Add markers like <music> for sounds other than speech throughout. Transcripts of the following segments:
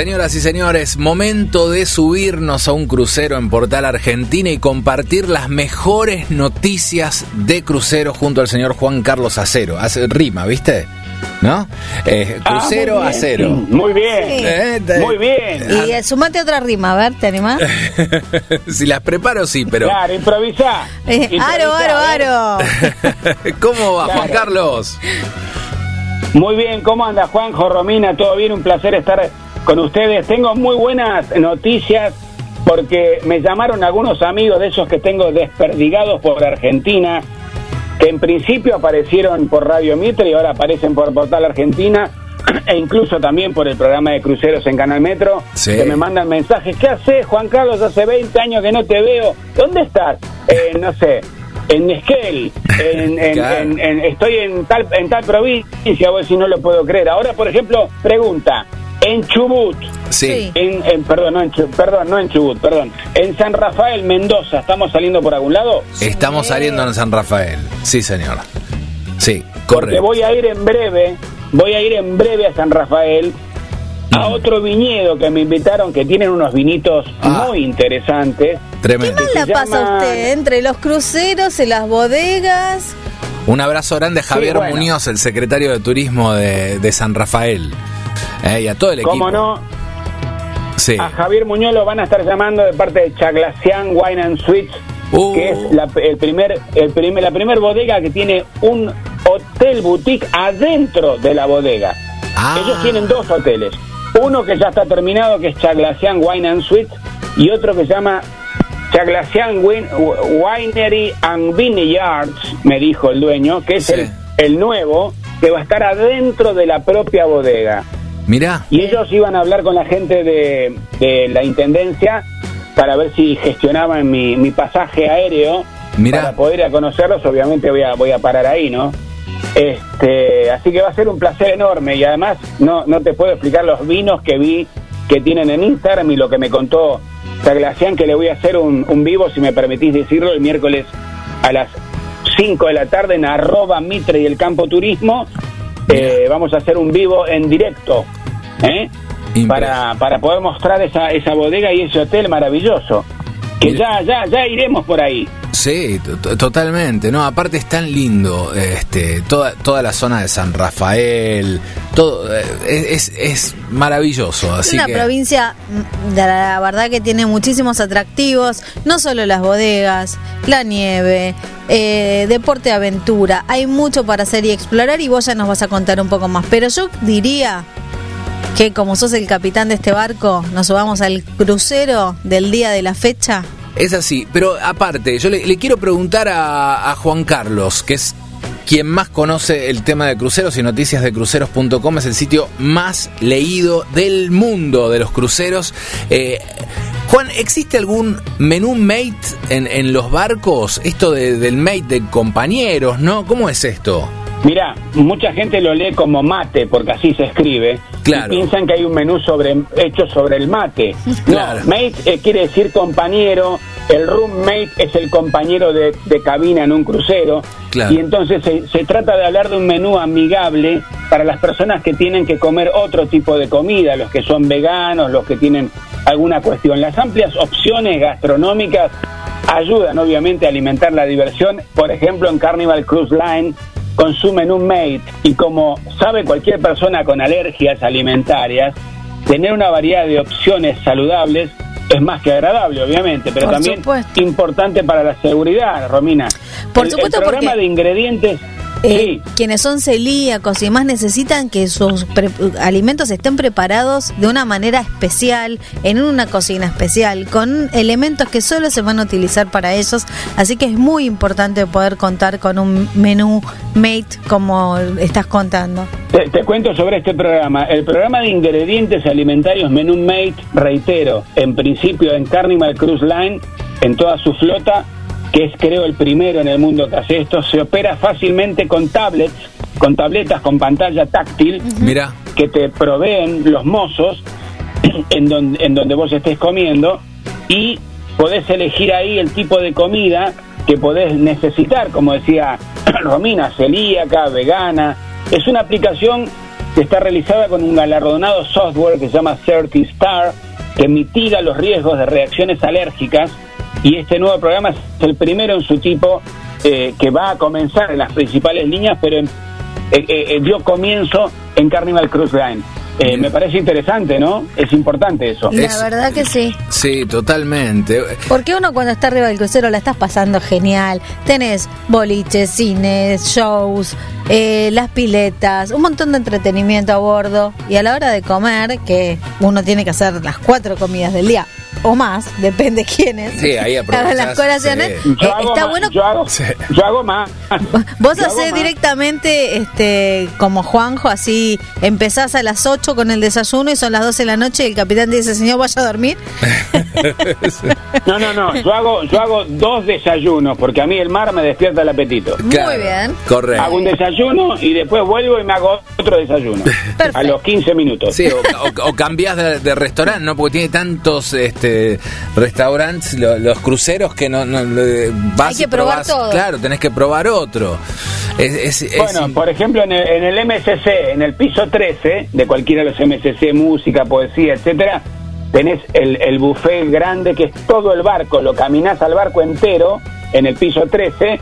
Señoras y señores, momento de subirnos a un crucero en Portal Argentina y compartir las mejores noticias de crucero junto al señor Juan Carlos Acero. Hace rima, ¿viste? ¿No? Eh, Ah, crucero bien. acero. Muy bien. Sí. Eh, te- Muy bien. Y eh, sumate otra rima, a ver, ¿te animás? <laughs> si las preparo, sí, pero. Claro, improvisa. Eh, aro, aro, aro. <laughs> ¿Cómo va, Juan. Carlos? Muy bien, ¿cómo anda Juanjo, Romina? ¿Todo bien? Un placer estar con ustedes. Tengo muy buenas noticias porque me llamaron algunos amigos de esos que tengo desperdigados por Argentina, que en principio aparecieron por Radio Mitre y ahora aparecen por Portal Argentina <clears throat> e incluso también por el programa de cruceros en Canal Metro, Sí. que me mandan mensajes. ¿Qué haces, Juan Carlos? Hace 20 años que no te veo. ¿Dónde estás? Eh, no sé. En Esquel, en, en- Claro. en- en- estoy en tal, en tal provincia, vos si no lo puedo creer. Ahora, por ejemplo, pregunta, en Chubut, Sí. Sí. en, en- perdón, no en Chubut, perdón, no en Chubut, perdón, en San Rafael, Mendoza, ¿estamos saliendo por algún lado? Estamos saliendo en San Rafael. Sí, señor. Sí, Porque correcto. voy a ir en breve, voy a ir en breve a San Rafael, a Mm. otro viñedo que me invitaron, que tienen unos vinitos Ah. muy interesantes. ¿Qué Tremendo. más la se pasa llama- usted entre los cruceros y las bodegas? Un abrazo grande a Javier bueno. Muñoz, el secretario de Turismo de, de San Rafael. Eh, y a todo el equipo. ¿Cómo no? Sí. A Javier Muñoz lo van a estar llamando de parte de Chaglacian Wine and Suites, Uh. que es la, el primer, el primer, la primer bodega que tiene un hotel boutique adentro de la bodega. Ah. Ellos tienen dos hoteles. Uno que ya está terminado, que es Chaglacian Wine and Suites, y otro que se llama Chaglacian Win- Winery and Vineyards, me dijo el dueño, que es Sí. el, el nuevo, que va a estar adentro de la propia bodega. Mirá. Y ellos iban a hablar con la gente de, de la intendencia para ver si gestionaban mi, mi pasaje aéreo Mirá. para poder ir a conocerlos. Obviamente voy a, voy a parar ahí, ¿no? Este, así que va a ser un placer enorme y además no, no te puedo explicar los vinos que vi que tienen en Instagram y lo que me contó Taglacian que le voy a hacer un, un vivo, si me permitís decirlo, el miércoles a las 5 de la tarde en arroba Mitre y el Campo Turismo. Eh, vamos a hacer un vivo en directo, ¿eh? Para, para poder mostrar esa, esa bodega y ese hotel maravilloso. Que ya, ya, ya iremos por ahí. Sí, to- to- totalmente. No, aparte es tan lindo, este, toda, toda la zona de San Rafael, todo eh, es, es, es maravilloso. Es Así una que provincia, mm, de la, la verdad que tiene muchísimos atractivos, no solo las bodegas, la nieve, eh, deporte aventura, hay mucho para hacer y explorar y vos ya nos vas a contar un poco más. Pero yo diría que como sos el capitán de este barco, nos subamos al crucero del día de la fecha. es así. Pero aparte, yo le, le quiero preguntar a, a Juan Carlos, que es quien más conoce el tema de cruceros y noticias de cruceros.com, es el sitio más leído del mundo de los cruceros. Eh, Juan, ¿existe algún menú mate en, en los barcos? Esto de- del mate de compañeros, ¿no? ¿Cómo es esto? Mira, mucha gente lo lee como mate, porque así se escribe. Claro. Y piensan que hay un menú sobre, hecho sobre el mate. Claro. No, mate eh, quiere decir compañero. El roommate es el compañero de, de cabina en un crucero. Claro. Y entonces se, se trata de hablar de un menú amigable para las personas que tienen que comer otro tipo de comida, los que son veganos, los que tienen alguna cuestión. Las amplias opciones gastronómicas ayudan obviamente a alimentar la diversión, por ejemplo en Carnival Cruise Line con su menú mate y como sabe cualquier persona con alergias alimentarias, tener una variedad de opciones saludables es más que agradable, obviamente, pero Por también supuesto. importante para la seguridad, Romina. Por el, supuesto, el programa porque- de ingredientes, Eh, sí, Quienes son celíacos y demás necesitan que sus pre- alimentos estén preparados de una manera especial, en una cocina especial, con elementos que solo se van a utilizar para ellos. Así que es muy importante poder contar con un menú mate como estás contando. Te, te cuento sobre este programa. El programa de ingredientes alimentarios Menú Mate, reitero, en principio en Carnival Cruise Line, en toda su flota, que es creo el primero en el mundo que hace esto, se opera fácilmente con tablets, con tabletas con pantalla táctil Mira, que te proveen los mozos <clears throat> en donde, en donde vos estés comiendo y podés elegir ahí el tipo de comida que podés necesitar, como decía <clears throat> Romina, celíaca, vegana. Es una aplicación que está realizada con un galardonado software que se llama Star que mitiga los riesgos de reacciones alérgicas y este nuevo programa es el primero en su tipo eh, que va a comenzar en las principales líneas, pero en, eh, eh, dio comienzo en Carnival Cruise Line. me parece interesante, ¿no? Es importante eso. La verdad que sí. Sí, totalmente. Porque uno cuando está arriba del crucero la estás pasando genial. Tenés boliches, cines, shows, las piletas, un montón de entretenimiento a bordo. Y a la hora de comer, que uno tiene que hacer las cuatro comidas del día o más, depende quiénes. Sí, ahí <laughs> aprovechas. las colaciones. Eh, está bueno. Yo hago, yo hago más. <laughs> Vos hacés directamente este como Juanjo, así empezás a las 8 con el desayuno y son las 12 de la noche y el capitán dice, señor, vaya a dormir. <laughs> no, no, no. Yo hago, yo hago dos desayunos porque a mí el mar me despierta el apetito. Muy bien. Correcto. Hago un desayuno y después vuelvo y me hago otro desayuno. A los 15 minutos. Sí, o, cambias de, de restaurante, ¿no? Porque tiene tantos... este restaurantes, los cruceros que no, no vas Hay que probar todo. Claro, tenés que probar otro. bueno, por ejemplo, en el, MSC, en el piso 13 de cualquiera de los MSC, música, poesía, etcétera, tenés el, el buffet grande que es todo el barco, lo caminás al barco entero en el piso 13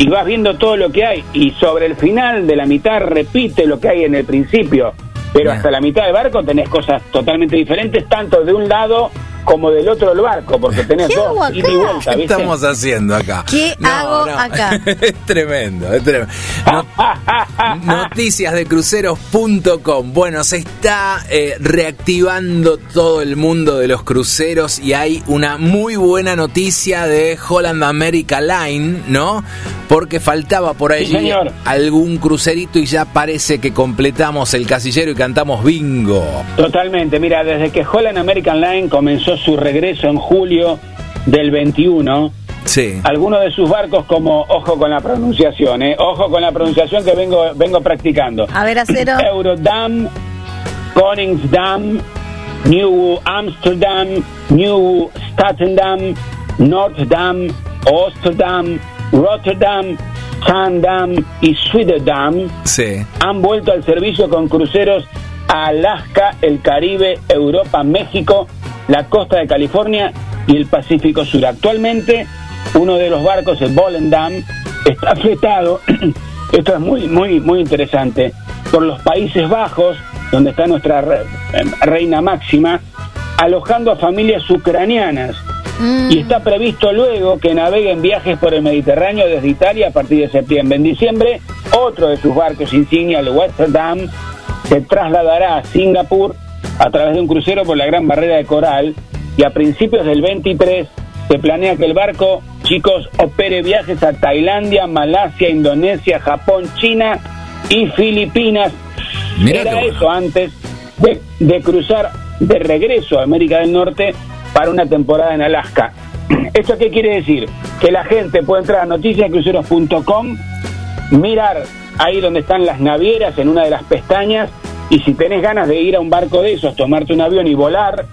y vas viendo todo lo que hay. Y sobre el final de la mitad repite lo que hay en el principio, pero hasta la mitad del barco tenés cosas totalmente diferentes, tanto de un lado como del otro el barco, porque <laughs> tenés dos y vuelta, ¿viste? ¿Qué estamos haciendo acá? ¿Qué hago acá? <laughs> es tremendo, es tremendo. <laughs> noticias de cruceros.com. Bueno, se está eh, reactivando todo el mundo de los cruceros y hay una muy buena noticia de Holland America Line, ¿no? Porque faltaba por ahí algún crucerito y ya parece que completamos el casillero y cantamos bingo. Totalmente, mira, desde que Holland American Line comenzó su regreso en julio del 21. Sí. Algunos de sus barcos como, ojo con la pronunciación, ¿eh? ojo con la pronunciación que vengo, vengo practicando. A ver, acero. <clears throat> Eurodam, Koningsdam, New Amsterdam, New Statendam, Northdam, Osterdam, Rotterdam, Tandam y Swederdam sí. han vuelto al servicio con cruceros a Alaska, el Caribe, Europa, México la costa de California y el Pacífico Sur. Actualmente, uno de los barcos, el Volendam, está fletado, <clears throat> esto es muy, muy, muy interesante, por los Países Bajos, donde está nuestra reina máxima, alojando a familias ucranianas. Y mm. está previsto luego que naveguen viajes por el Mediterráneo desde Italia a partir de septiembre. En diciembre, otro de sus barcos insignia, el Westerdam, se trasladará a Singapur a través de un crucero por la Gran Barrera de Coral y a principios del 23 se planea que el barco, chicos, opere viajes a Tailandia, Malasia, Indonesia, Japón, China y Filipinas. Era eso antes de, cruzar de regreso a América del Norte para una temporada en Alaska. <clears throat> ¿Esto qué quiere decir? Que la gente puede entrar a noticiascruceros.com, mirar ahí donde están las navieras en una de las pestañas y si tenés ganas de ir a un barco de esos, tomarte un avión y volar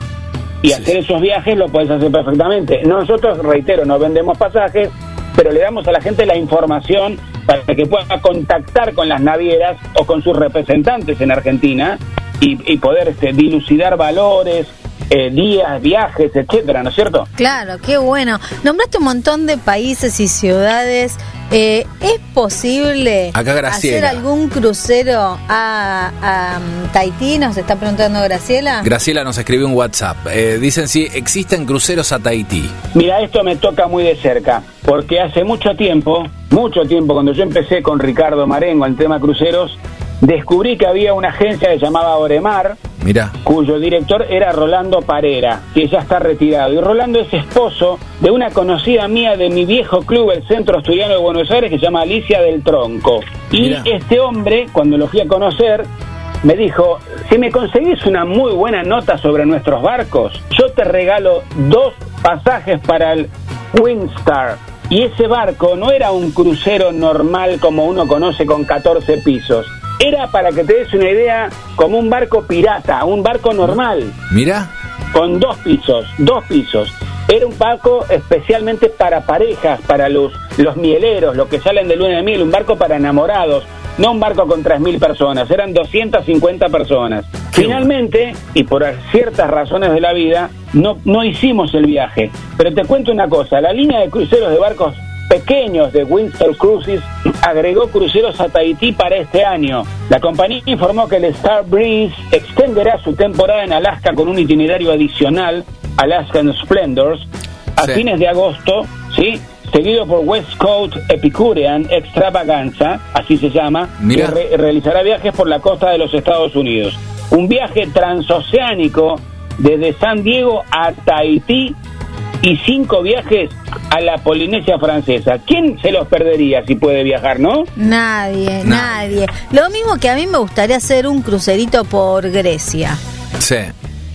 y hacer esos viajes, lo puedes hacer perfectamente. Nosotros, reitero, no vendemos pasajes, pero le damos a la gente la información para que pueda contactar con las navieras o con sus representantes en Argentina y, poder este, dilucidar valores, eh, días, viajes, etcétera, ¿no es cierto? Claro, qué bueno. Nombraste un montón de países y ciudades. Eh, ¿Es posible hacer algún crucero a, Tahití? Nos está preguntando Graciela. Graciela nos escribió un WhatsApp. Eh, dicen si existen cruceros a Tahití. Mira, esto me toca muy de cerca, porque hace mucho tiempo, mucho tiempo, cuando yo empecé con Ricardo Marengo en tema cruceros, descubrí que había una agencia que se llamaba Oremar, Mira. cuyo director era Rolando Parera, que ya está retirado. Y Rolando es esposo de una conocida mía de mi viejo club, el Centro Asturiano de Buenos Aires, que se llama Alicia del Tronco. Y este hombre, cuando lo fui a conocer, me dijo, si me conseguís una muy buena nota sobre nuestros barcos, yo te regalo dos pasajes para el Winstar. Y ese barco no era un crucero normal como uno conoce con 14 pisos era, para que te des una idea, como un barco pirata, un barco normal. Mira. Con dos pisos, dos pisos. Era un barco especialmente para parejas, para los, los mieleros, los que salen de luna de miel, un barco para enamorados. no un barco con 3.000 personas, eran 250 personas. Finalmente, y por ciertas razones de la vida, no, no hicimos el viaje. Pero te cuento una cosa, la línea de cruceros de barcos pequeños de Windsor Cruises agregó cruceros a Tahití para este año. La compañía informó que el Star Breeze extenderá su temporada en Alaska con un itinerario adicional, Alaskan Splendors, a Sí. fines de agosto, ¿sí? Seguido por West Coast Epicurean Extravaganza, así se llama, que re- realizará viajes por la costa de los Estados Unidos. Un viaje transoceánico desde San Diego a Tahití y cinco viajes a la Polinesia Francesa. ¿Quién se los perdería si puede viajar, no? Nadie, Nadie. nadie. Lo mismo que a mí me gustaría hacer un crucerito por Grecia. Sí.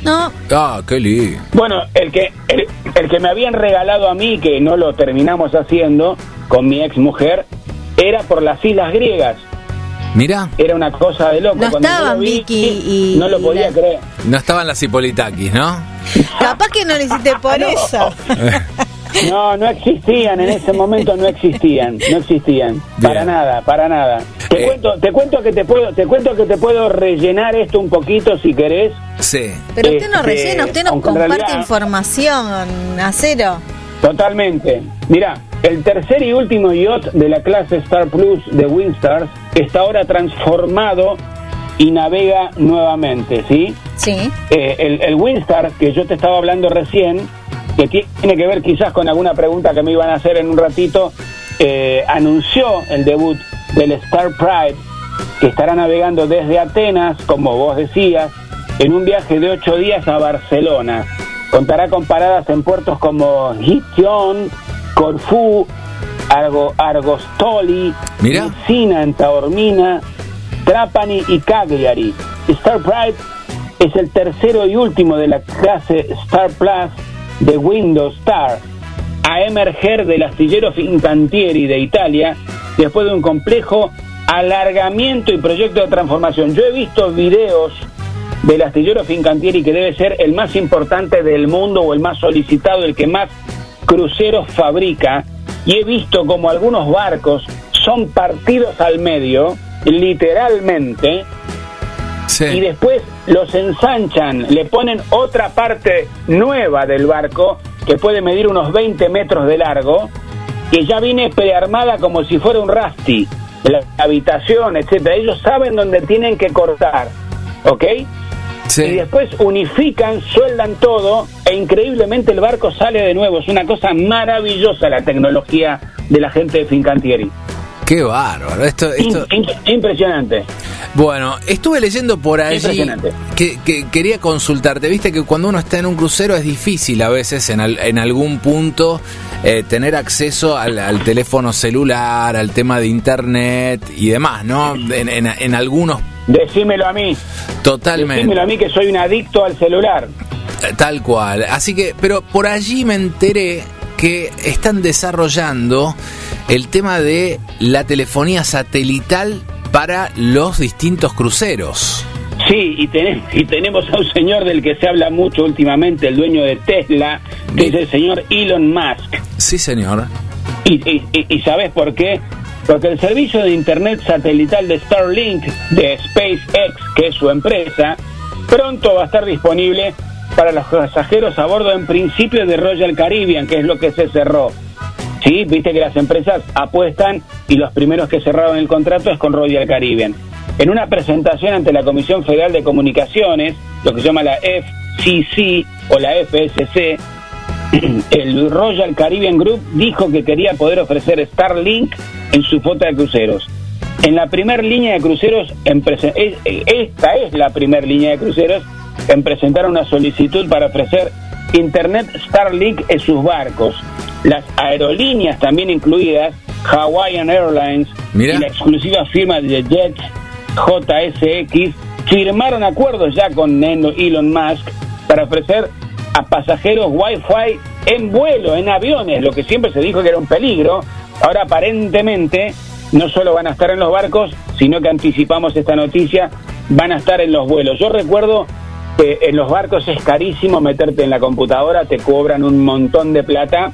¿No? Ah, qué lindo. Bueno, el que, el, el que me habían regalado a mí, que no lo terminamos haciendo con mi ex mujer, era por las islas griegas. Mirá, Era una cosa de loco. No Cuando yo estaban lo vi, Vicky y- No lo podía la- creer. no estaban las Hipolitakis, ¿no? Capaz que no lo hiciste por <laughs> No. eso. <laughs> No, no existían en ese momento, no existían, no existían, para nada, para nada. Te Eh. cuento, te cuento que te puedo, te cuento que te puedo rellenar esto un poquito si querés. Sí. Pero usted no Este, rellena, usted nos comparte realidad- información, acero. Totalmente. Mira, el tercer y último yacht de la clase Star Plus de Winstars está ahora transformado y navega nuevamente, ¿sí? Sí. Eh, el, el Windstar que yo te estaba hablando recién, que tiene que ver quizás con alguna pregunta que me iban a hacer en un ratito, eh, anunció el debut del Star Pride, que estará navegando desde Atenas, como vos decías, en un viaje de ocho días a Barcelona. Contará con paradas en puertos como Gition, Corfú, Argo, Argostoli. Messina en Taormina, Trapani y Cagliari. Star Pride es el tercero y último de la clase Star Plus de Windows Star a emerger del astillero Fincantieri de Italia después de un complejo alargamiento y proyecto de transformación. Yo he visto videos del astillero Fincantieri que debe ser el más importante del mundo o el más solicitado, el que más cruceros fabrica y he visto como algunos barcos son partidos al medio, literalmente, Sí. y después los ensanchan, le ponen otra parte nueva del barco que puede medir unos 20 metros de largo, que ya viene prearmada como si fuera un rasti, la habitación, etcétera. Ellos saben dónde tienen que cortar, ¿ok? Y después unifican, sueldan todo e increíblemente el barco sale de nuevo. Es una cosa maravillosa la tecnología de la gente de Fincantieri. Qué bárbaro. Esto, esto... In- in- impresionante. Bueno, estuve leyendo por allí que, que quería consultarte. Viste que cuando uno está en un crucero es difícil a veces en, al- en algún punto eh, tener acceso al, al teléfono celular, al tema de internet y demás, ¿no? En, en- en algunos Decímelo a mí. totalmente. Decímelo a mí que soy un adicto al celular. Eh, Tal cual. Así que, pero por allí me enteré que están desarrollando el tema de la telefonía satelital para los distintos cruceros. Sí, y, tenemos, y tenemos a un señor del que se habla mucho últimamente, el dueño de Tesla, que es el señor Elon Musk. Sí, señor. ¿Y, y, y- y sabes por qué? Porque el servicio de Internet satelital de Starlink de SpaceX, que es su empresa, pronto va a estar disponible para los pasajeros a bordo en principio de Royal Caribbean, que es lo que se cerró. Sí, viste que las empresas apuestan y los primeros que cerraron el contrato es con Royal Caribbean. En una presentación ante la Comisión Federal de Comunicaciones, lo que se llama la FCC o la FSC, <clears throat> el Royal Caribbean Group dijo que quería poder ofrecer Starlink en su flota de cruceros. En la primera línea de cruceros, esta es la primera línea de cruceros en presentar una solicitud para ofrecer Internet Starlink en sus barcos. Las aerolíneas también incluidas, Hawaiian Airlines Mira. y la exclusiva firma de Jets JSX, firmaron acuerdos ya con Elon Musk para ofrecer a pasajeros Wi-Fi en vuelo, en aviones, lo que siempre se dijo que era un peligro. Ahora aparentemente no solo van a estar en los barcos, sino que anticipamos esta noticia, van a estar en los vuelos. Yo recuerdo que en los barcos es carísimo meterte en la computadora, te cobran un montón de plata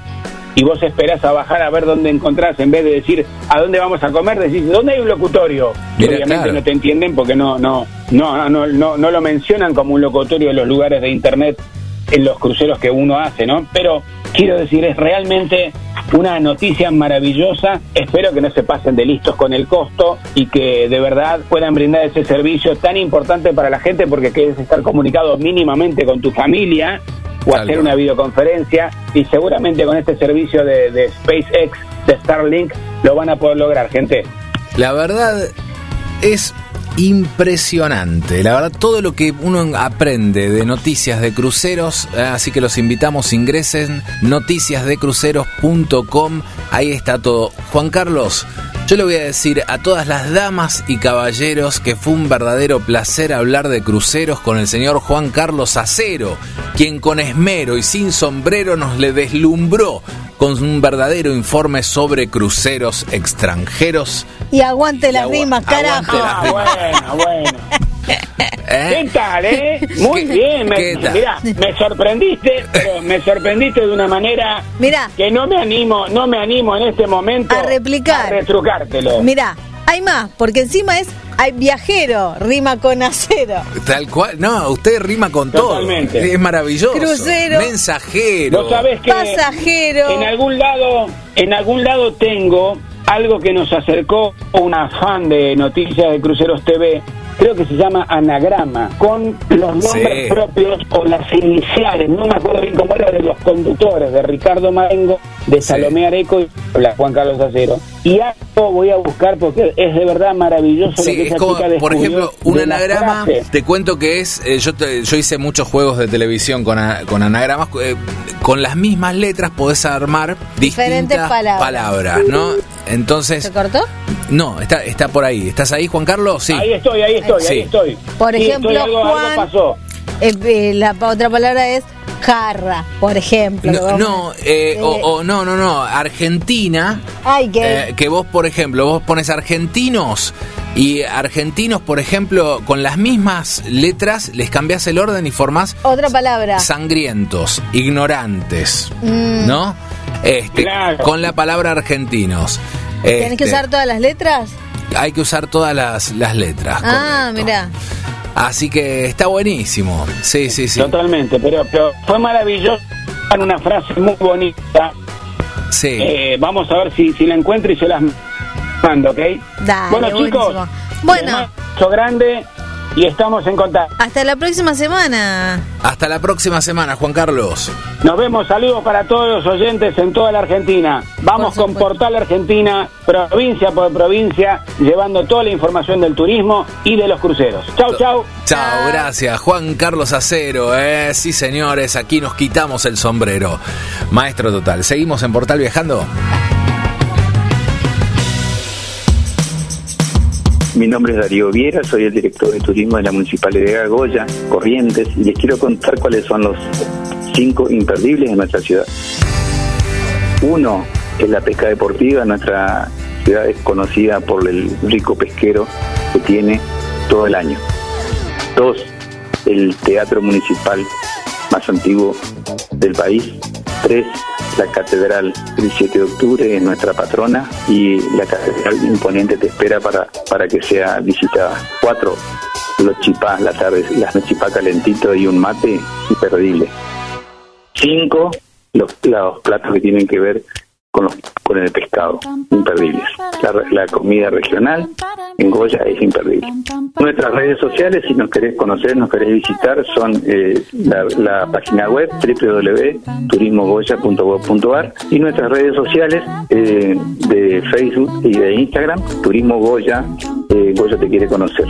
y vos esperás a bajar a ver dónde encontrás, en vez de decir a dónde vamos a comer, decís dónde hay un locutorio. Mira, obviamente claro. no te entienden porque no, no, no, no, no, no lo mencionan como un locutorio en los lugares de internet en los cruceros que uno hace, ¿no? Pero quiero decir, es realmente una noticia maravillosa. Espero que no se pasen de listos con el costo y que de verdad puedan brindar ese servicio tan importante para la gente porque quieres estar comunicado mínimamente con tu familia o Tal hacer cual. una videoconferencia y seguramente con este servicio de, de SpaceX, de Starlink, lo van a poder lograr, gente. La verdad es impresionante. La verdad, todo lo que uno aprende de noticias de cruceros, eh, así que los invitamos, ingresen noticiasdecruceros.com, ahí está todo. Juan Carlos, yo le voy a decir a todas las damas y caballeros que fue un verdadero placer hablar de cruceros con el señor Juan Carlos Acero, quien con esmero y sin sombrero nos le deslumbró con un verdadero informe sobre cruceros extranjeros. Y aguante las rimas, aguante carajo. las Ah, bueno, bueno. <laughs> ¿Eh? ¿Qué tal, eh? Muy ¿Qué- bien. Me, qué tal? Mirá, me sorprendiste, pero me sorprendiste de una manera Mirá, que no me animo, no me animo en este momento A replicar. a retrucártelo. mirá, hay más, porque encima es hay viajero, rima con acero. Tal cual, no, usted rima con Totalmente. todo. Es maravilloso. Crucero. Mensajero. Vos sabés que Pasajero. en algún lado, en algún lado tengo algo que nos acercó una fan de Noticias de Cruceros TV. Creo que se llama anagrama, con los nombres Sí. propios o las iniciales, no me acuerdo bien cómo era, de los conductores, de Ricardo Marengo, de Sí. Salomé Areco y la Juan Carlos Acero. Y algo voy a buscar porque es de verdad maravilloso lo Sí, que es esa como, chica por ejemplo, un anagrama, te cuento que es, eh, yo, te- yo hice muchos juegos de televisión con, a- con anagramas, eh, con las mismas letras podés armar Diferentes distintas palabras. palabras, ¿no? Entonces, ¿Se cortó? No, está, está por ahí. ¿Estás ahí, Juan Carlos? Sí. Ahí estoy, ahí estoy, Sí. ahí estoy. Por Sí, ejemplo, estoy, algo, algo pasó. Eh, eh, la otra palabra es jarra, por ejemplo. No, no, eh, o, Eh, o no, no, no. Argentina, Ay, que eh, que vos, por ejemplo, vos pones argentinos y argentinos, por ejemplo, con las mismas letras, les cambiás el orden y formás otra palabra. sangrientos, ignorantes, Mm. ¿no? Este, Claro. con la palabra argentinos. ¿Tienes que Este, usar todas las letras? Hay que usar todas las, las letras. Ah, correcto. mira. Así que está buenísimo. Sí, sí, sí. Totalmente, pero, pero fue maravilloso. En una frase muy bonita. Sí. Eh, vamos a ver si, si la encuentro y se las mando, ¿ok? Dale, bueno, chicos. buenísimo. Bueno. mando un beso grande y estamos en contacto. Hasta la próxima semana. Hasta la próxima semana, Juan Carlos. Nos vemos, saludos para todos los oyentes en toda la Argentina. Vamos con. Portal Argentina, provincia por provincia, llevando toda la información del turismo y de los cruceros. Chau, chau. Chao, gracias. Juan Carlos Acero, eh. Sí, señores, aquí nos quitamos el sombrero. Maestro total. ¿Seguimos en Portal Viajando? Mi nombre es Darío Viera, soy el director de turismo de la Municipalidad de Goya, Corrientes, y les quiero contar cuáles son los cinco imperdibles de nuestra ciudad. Uno es la pesca deportiva, nuestra ciudad es conocida por el rico pesquero que tiene todo el año. Dos, el teatro municipal más antiguo del país. Tres, la catedral del 7 de octubre es nuestra patrona y la catedral imponente te espera para, para que sea visitada. Cuatro, los chipás, la tarde, las chipás calentito y un mate imperdible. Cinco, los, los platos que tienen que ver con, los, con el pescado, imperdibles. La, la comida regional en Goya es imperdible. Nuestras redes sociales, si nos querés conocer, nos querés visitar, son eh, la, la página web www.turismogoya.gov.ar y nuestras redes sociales eh, de Facebook y de Instagram, Turismo Goya, eh, Goya te quiere conocer.